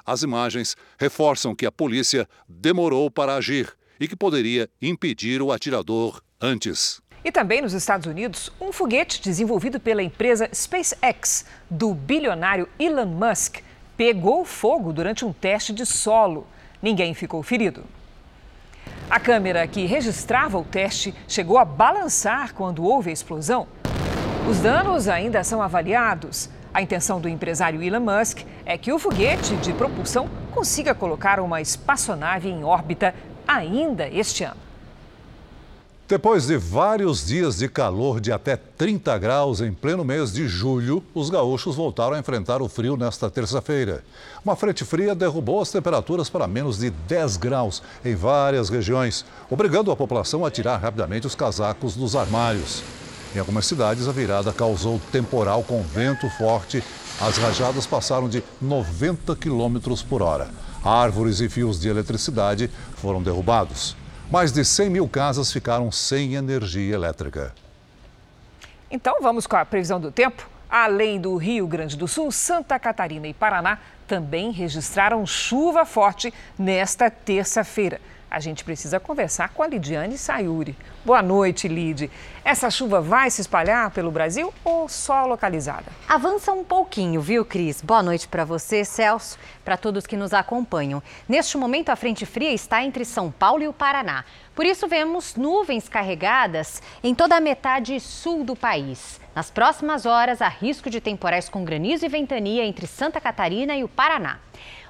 As imagens reforçam que a polícia demorou para agir e que poderia impedir o atirador antes. E também nos Estados Unidos, um foguete desenvolvido pela empresa SpaceX do bilionário Elon Musk pegou fogo durante um teste de solo. Ninguém ficou ferido. A câmera que registrava o teste chegou a balançar quando houve a explosão. Os danos ainda são avaliados. A intenção do empresário Elon Musk é que o foguete de propulsão consiga colocar uma espaçonave em órbita ainda este ano. Depois de vários dias de calor de até 30 graus em pleno mês de julho, os gaúchos voltaram a enfrentar o frio nesta terça-feira. Uma frente fria derrubou as temperaturas para menos de 10 graus em várias regiões, obrigando a população a tirar rapidamente os casacos dos armários. Em algumas cidades, a virada causou temporal com vento forte. As rajadas passaram de 90 quilômetros por hora. Árvores e fios de eletricidade foram derrubados mais de 100 mil casas ficaram sem energia elétrica. Então vamos com a previsão do tempo. Além do Rio Grande do Sul, Santa Catarina e Paraná também registraram chuva forte nesta terça-feira. A gente precisa conversar com a Lidiane Sayuri. Boa noite, Lid. Essa chuva vai se espalhar pelo Brasil ou só localizada? Avança um pouquinho, viu, Cris? Boa noite para você, Celso, para todos que nos acompanham. Neste momento, a frente fria está entre São Paulo e o Paraná. Por isso, vemos nuvens carregadas em toda a metade sul do país. Nas próximas horas, há risco de temporais com granizo e ventania entre Santa Catarina e o Paraná.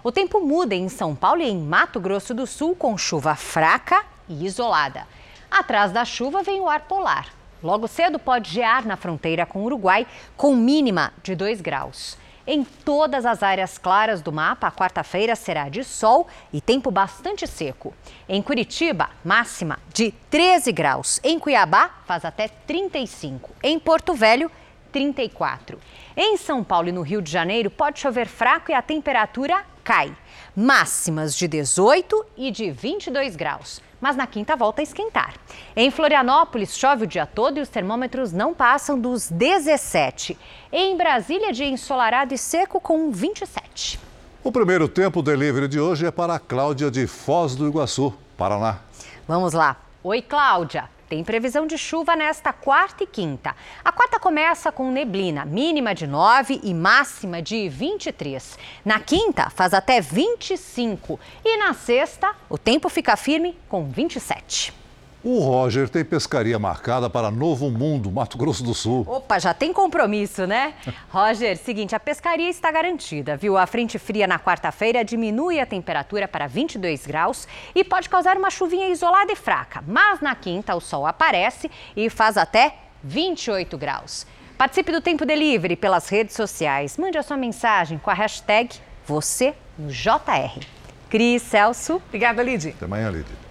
O tempo muda em São Paulo e em Mato Grosso do Sul com chuva fraca e isolada. Atrás da chuva vem o ar polar. Logo cedo pode gear na fronteira com o Uruguai, com mínima de 2 graus. Em todas as áreas claras do mapa, a quarta-feira será de sol e tempo bastante seco. Em Curitiba, máxima de 13 graus. Em Cuiabá, faz até 35. Em Porto Velho, 34. Em São Paulo e no Rio de Janeiro, pode chover fraco e a temperatura cai. Máximas de 18 e de 22 graus. Mas na quinta volta a esquentar. Em Florianópolis, chove o dia todo e os termômetros não passam dos 17. Em Brasília, dia ensolarado e seco com 27. O primeiro tempo delivery de hoje é para a Cláudia de Foz do Iguaçu, Paraná. Vamos lá. Oi, Cláudia. Tem previsão de chuva nesta quarta e quinta. A quarta começa com neblina, mínima de 9 e máxima de 23. Na quinta, faz até 25. E na sexta, o tempo fica firme com 27. O Roger tem pescaria marcada para Novo Mundo, Mato Grosso do Sul. Opa, já tem compromisso, né? Roger, seguinte, a pescaria está garantida, viu? A frente fria na quarta-feira diminui a temperatura para 22 graus e pode causar uma chuvinha isolada e fraca. Mas na quinta o sol aparece e faz até 28 graus. Participe do Tempo Delivery pelas redes sociais. Mande a sua mensagem com a hashtag você no JR. Cris Celso. Obrigada, Lid. Até amanhã, Lid.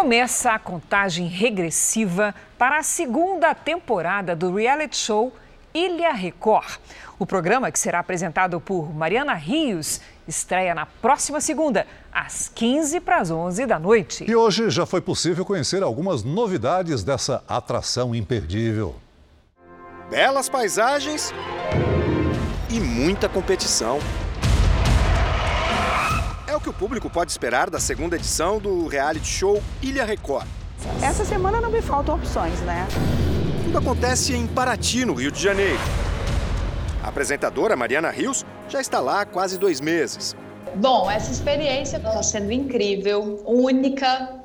Começa a contagem regressiva para a segunda temporada do reality show Ilha Record. O programa, que será apresentado por Mariana Rios, estreia na próxima segunda, às 15 para as 11 da noite. E hoje já foi possível conhecer algumas novidades dessa atração imperdível. Belas paisagens e muita competição. O que o público pode esperar da segunda edição do reality show Ilha Record. Essa semana não me faltam opções, né? Tudo acontece em Paraty, no Rio de Janeiro. A apresentadora Mariana Rios já está lá há quase dois meses. Bom, essa experiência está sendo incrível, única.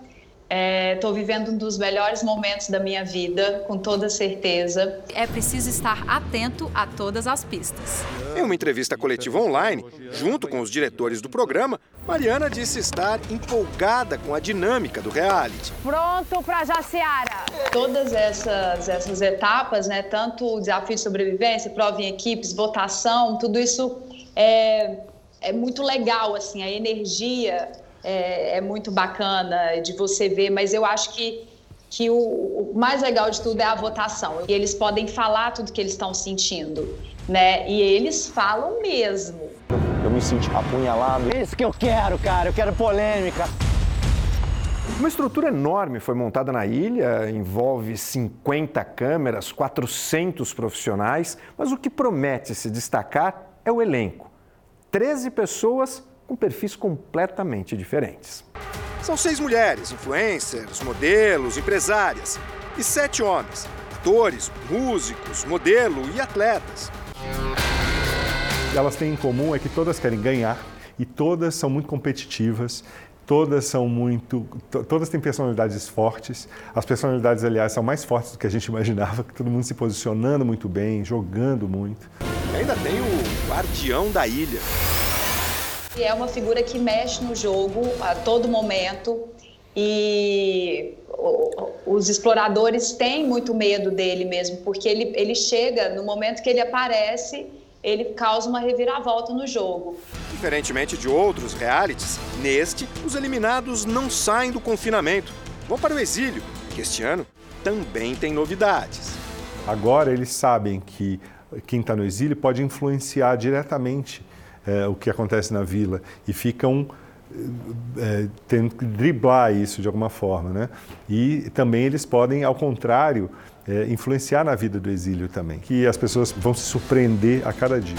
Estou é, vivendo um dos melhores momentos da minha vida, com toda certeza. É preciso estar atento a todas as pistas. Em uma entrevista coletiva online, junto com os diretores do programa, Mariana disse estar empolgada com a dinâmica do reality. Pronto para Jaciara! Todas essas, essas etapas, né, tanto o desafio de sobrevivência, prova em equipes, votação, tudo isso é, é muito legal, assim, a energia é, é, muito bacana de você ver, mas eu acho que, que o, o, mais legal de tudo é a votação. E eles podem falar tudo que eles estão sentindo, né? E eles falam mesmo. Eu me senti apunhalado. É isso que eu quero, cara. Eu quero polêmica. Uma estrutura enorme foi montada na ilha, envolve 50 câmeras, 400 profissionais, mas o que promete se destacar é o elenco. 13 pessoas com perfis completamente diferentes. São seis mulheres, influencers, modelos, empresárias, e sete homens, atores, músicos, modelo e atletas. Elas têm em comum é que todas querem ganhar e todas são muito competitivas todas são muito, todas têm personalidades fortes. As personalidades, aliás, são mais fortes do que a gente imaginava, todo mundo se posicionando muito bem, jogando muito. E ainda tem o guardião da ilha. É uma figura que mexe no jogo a todo momento e os exploradores têm muito medo dele mesmo, porque ele, ele chega, no momento que ele aparece, ele causa uma reviravolta no jogo. Diferentemente de outros realities, neste, os eliminados não saem do confinamento, vão para o exílio, que este ano também tem novidades. Agora eles sabem que quem está no exílio pode influenciar diretamente é, o que acontece na vila e ficam é, tendo que driblar isso de alguma forma, né? E também eles podem, ao contrário, é, influenciar na vida do exílio também, que as pessoas vão se surpreender a cada dia.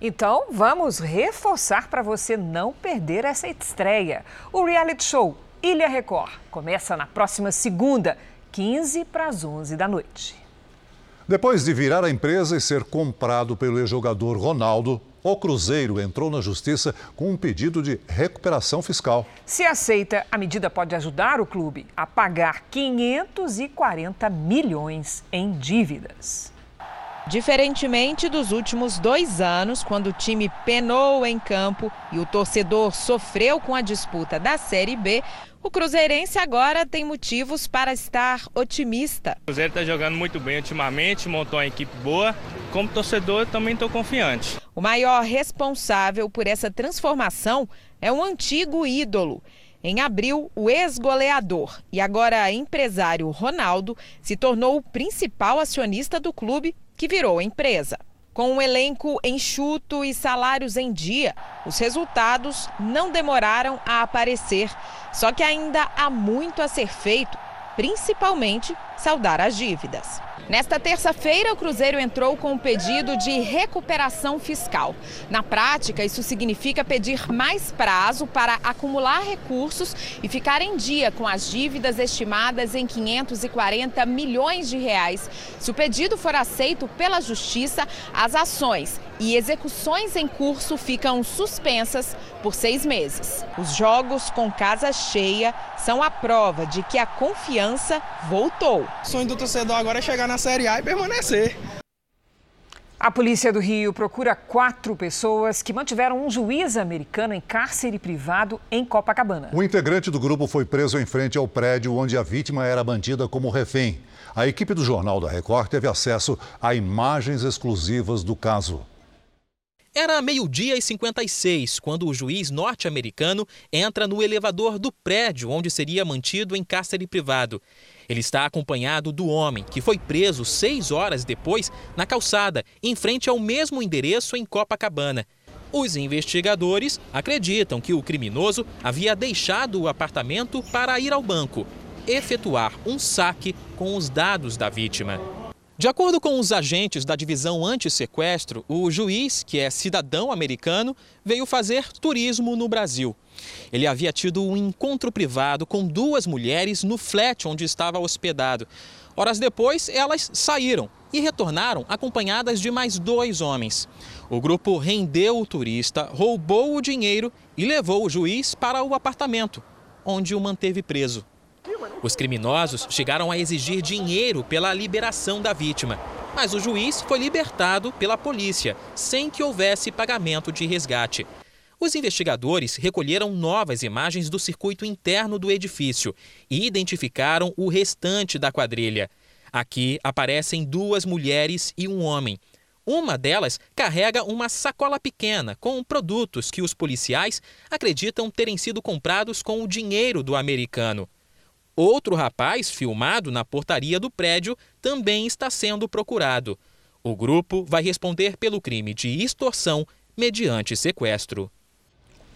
Então, vamos reforçar para você não perder essa estreia. O reality show Ilha Record começa na próxima segunda, 15 para as 11 da noite. Depois de virar a empresa e ser comprado pelo ex-jogador Ronaldo, o Cruzeiro entrou na justiça com um pedido de recuperação fiscal. Se aceita, a medida pode ajudar o clube a pagar 540 milhões em dívidas. Diferentemente dos últimos dois anos, quando o time penou em campo e o torcedor sofreu com a disputa da Série B, o Cruzeirense agora tem motivos para estar otimista. O Cruzeiro está jogando muito bem ultimamente, montou uma equipe boa. Como torcedor, também estou confiante. O maior responsável por essa transformação é um antigo ídolo. Em abril, o ex-goleador e agora empresário Ronaldo se tornou o principal acionista do clube, que virou empresa. Com um elenco enxuto e salários em dia, os resultados não demoraram a aparecer. Só que ainda há muito a ser feito, principalmente saldar as dívidas. Nesta terça-feira, o Cruzeiro entrou com um pedido de recuperação fiscal. Na prática, isso significa pedir mais prazo para acumular recursos e ficar em dia com as dívidas estimadas em 540 milhões de reais. Se o pedido for aceito pela Justiça, as ações e execuções em curso ficam suspensas por seis meses. Os jogos com casa cheia são a prova de que a confiança voltou. O sonho do torcedor agora é chegar na Série A e permanecer. A polícia do Rio procura quatro pessoas que mantiveram um juiz americano em cárcere privado em Copacabana. Um integrante do grupo foi preso em frente ao prédio onde a vítima era mantida como refém. A equipe do Jornal da Record teve acesso a imagens exclusivas do caso. Era meio-dia e 56 quando o juiz norte-americano entra no elevador do prédio onde seria mantido em cárcere privado. Ele está acompanhado do homem, que foi preso seis horas depois na calçada, em frente ao mesmo endereço em Copacabana. Os investigadores acreditam que o criminoso havia deixado o apartamento para ir ao banco, efetuar um saque com os dados da vítima. De acordo com os agentes da divisão anti-sequestro, o juiz, que é cidadão americano, veio fazer turismo no Brasil. Ele havia tido um encontro privado com duas mulheres no flat onde estava hospedado. Horas depois, elas saíram e retornaram acompanhadas de mais dois homens. O grupo rendeu o turista, roubou o dinheiro e levou o juiz para o apartamento, onde o manteve preso. Os criminosos chegaram a exigir dinheiro pela liberação da vítima, mas o juiz foi libertado pela polícia, sem que houvesse pagamento de resgate. Os investigadores recolheram novas imagens do circuito interno do edifício e identificaram o restante da quadrilha. Aqui aparecem duas mulheres e um homem. Uma delas carrega uma sacola pequena com produtos que os policiais acreditam terem sido comprados com o dinheiro do americano. Outro rapaz, filmado na portaria do prédio, também está sendo procurado. O grupo vai responder pelo crime de extorsão mediante sequestro.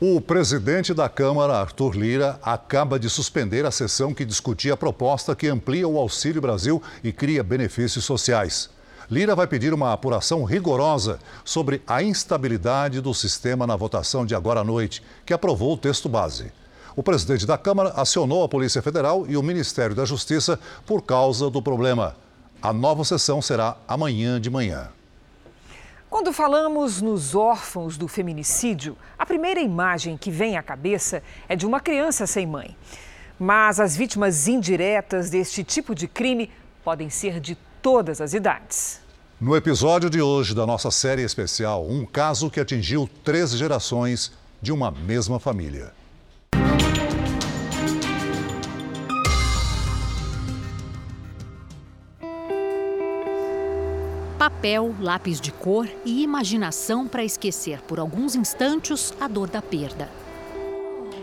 O presidente da Câmara, Arthur Lira, acaba de suspender a sessão que discutia a proposta que amplia o Auxílio Brasil e cria benefícios sociais. Lira vai pedir uma apuração rigorosa sobre a instabilidade do sistema na votação de agora à noite, que aprovou o texto base. O presidente da Câmara acionou a Polícia Federal e o Ministério da Justiça por causa do problema. A nova sessão será amanhã de manhã. Quando falamos nos órfãos do feminicídio, a primeira imagem que vem à cabeça é de uma criança sem mãe. Mas as vítimas indiretas deste tipo de crime podem ser de todas as idades. No episódio de hoje da nossa série especial, um caso que atingiu três gerações de uma mesma família. Papel, lápis de cor e imaginação para esquecer por alguns instantes a dor da perda.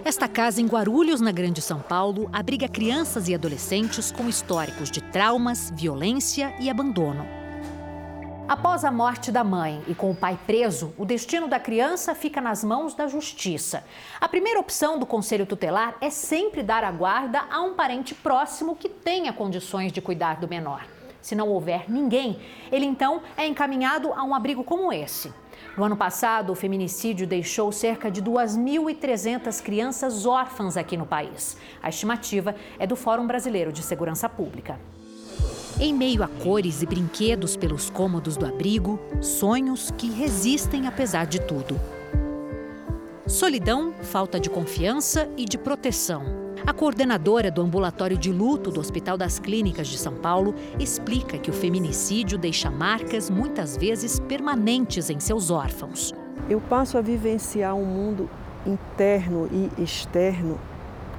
Esta casa em Guarulhos, na Grande São Paulo, abriga crianças e adolescentes com históricos de traumas, violência e abandono. Após a morte da mãe e com o pai preso, o destino da criança fica nas mãos da justiça. A primeira opção do conselho tutelar é sempre dar a guarda a um parente próximo que tenha condições de cuidar do menor. Se não houver ninguém, ele então é encaminhado a um abrigo como esse. No ano passado, o feminicídio deixou cerca de 2.300 crianças órfãs aqui no país. A estimativa é do Fórum Brasileiro de Segurança Pública. Em meio a cores e brinquedos pelos cômodos do abrigo, sonhos que resistem apesar de tudo. Solidão, falta de confiança e de proteção. A coordenadora do ambulatório de luto do Hospital das Clínicas de São Paulo explica que o feminicídio deixa marcas muitas vezes permanentes em seus órfãos. Eu passo a vivenciar um mundo interno e externo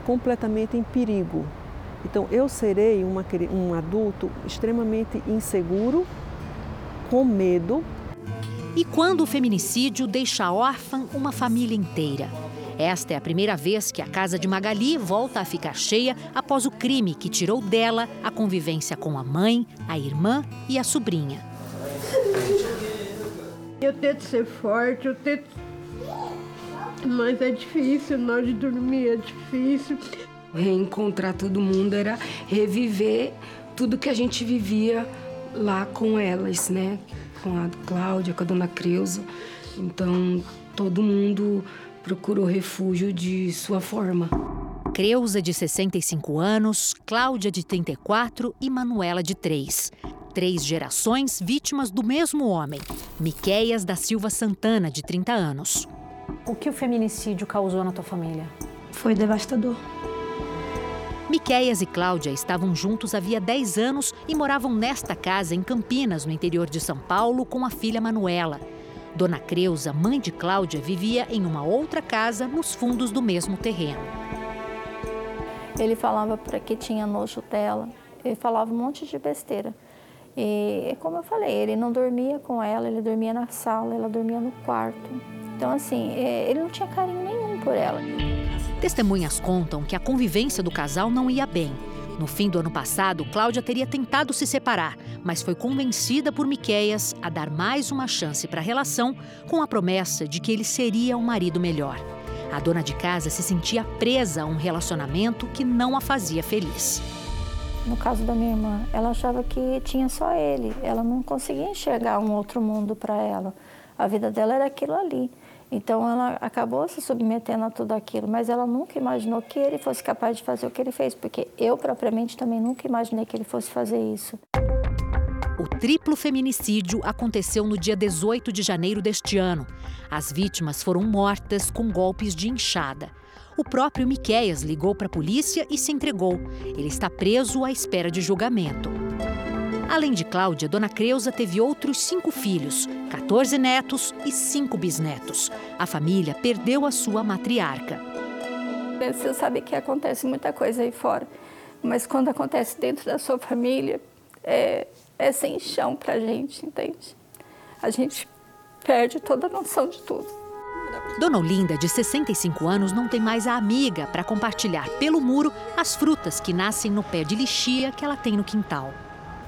completamente em perigo. Então, eu serei uma, um adulto extremamente inseguro, com medo. E quando o feminicídio deixa órfã uma família inteira? Esta é a primeira vez que a casa de Magali volta a ficar cheia após o crime que tirou dela a convivência com a mãe, a irmã e a sobrinha. Eu tento ser forte, eu tento. Mas é difícil, na hora de dormir é difícil. Reencontrar todo mundo era reviver tudo que a gente vivia lá com elas, né? Com a Cláudia, com a dona Creuza. Então, todo mundo procurou refúgio de sua forma. Creuza, de 65 anos, Cláudia, de 34 e Manuela, de 3. Três gerações vítimas do mesmo homem, Miqueias da Silva Santana, de 30 anos. O que o feminicídio causou na tua família? Foi devastador. Miqueias e Cláudia estavam juntos havia 10 anos e moravam nesta casa em Campinas, no interior de São Paulo, com a filha Manuela. Dona Creuza, mãe de Cláudia, vivia em uma outra casa nos fundos do mesmo terreno. Ele falava para que tinha nojo dela, ele falava um monte de besteira. E como eu falei, ele não dormia com ela, ele dormia na sala, ela dormia no quarto. Então, assim, é, ele não tinha carinho nenhum por ela. Testemunhas contam que a convivência do casal não ia bem. No fim do ano passado, Cláudia teria tentado se separar, mas foi convencida por Miqueias a dar mais uma chance para a relação, com a promessa de que ele seria um marido melhor. A dona de casa se sentia presa a um relacionamento que não a fazia feliz. No caso da minha irmã, ela achava que tinha só ele, ela não conseguia enxergar um outro mundo para ela. A vida dela era aquilo ali. Então ela acabou se submetendo a tudo aquilo, mas ela nunca imaginou que ele fosse capaz de fazer o que ele fez, porque eu propriamente também nunca imaginei que ele fosse fazer isso. O triplo feminicídio aconteceu no dia 18 de janeiro deste ano. As vítimas foram mortas com golpes de enxada. O próprio Miqueias ligou para a polícia e se entregou. Ele está preso à espera de julgamento. Além de Cláudia, Dona Creuza teve outros cinco filhos, 14 netos e cinco bisnetos. A família perdeu a sua matriarca. Você sabe que acontece muita coisa aí fora, mas quando acontece dentro da sua família, é, é sem chão para a gente, entende? A gente perde toda a noção de tudo. Dona Olinda, de 65 anos, não tem mais a amiga para compartilhar pelo muro as frutas que nascem no pé de lixia que ela tem no quintal.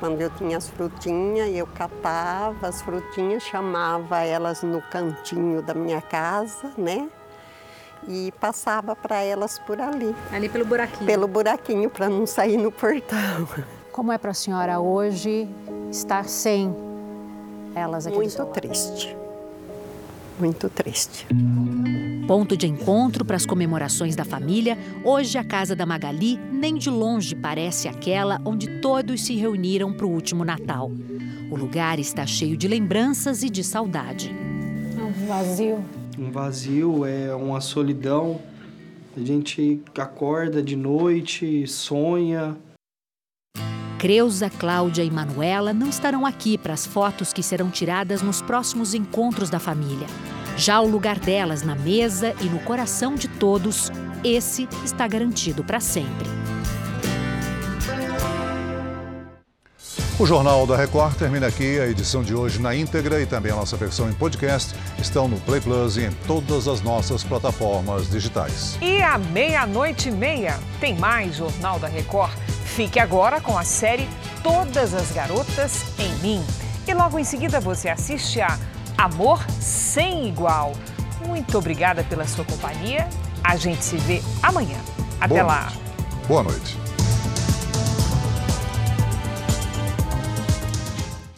Quando eu tinha as frutinhas, eu catava as frutinhas, chamava elas no cantinho da minha casa, né? E passava para elas por ali. Ali pelo buraquinho? Pelo buraquinho, para não sair no portão. Como é para a senhora hoje estar sem elas aqui Muito triste. Muito triste. Ponto de encontro para as comemorações da família, hoje a casa da Magali nem de longe parece aquela onde todos se reuniram para o último Natal. O lugar está cheio de lembranças e de saudade. Um vazio. Um vazio, é uma solidão. A gente acorda de noite, sonha. Creuza, Cláudia e Manuela não estarão aqui para as fotos que serão tiradas nos próximos encontros da família. Já o lugar delas na mesa e no coração de todos, esse está garantido para sempre. O Jornal da Record termina aqui. A edição de hoje na íntegra e também a nossa versão em podcast estão no Play Plus e em todas as nossas plataformas digitais. E à meia-noite e meia tem mais Jornal da Record. Fique agora com a série Todas as Garotas em Mim. E logo em seguida você assiste a Amor Sem Igual. Muito obrigada pela sua companhia. A gente se vê amanhã. Até Boa lá. Noite. Boa noite.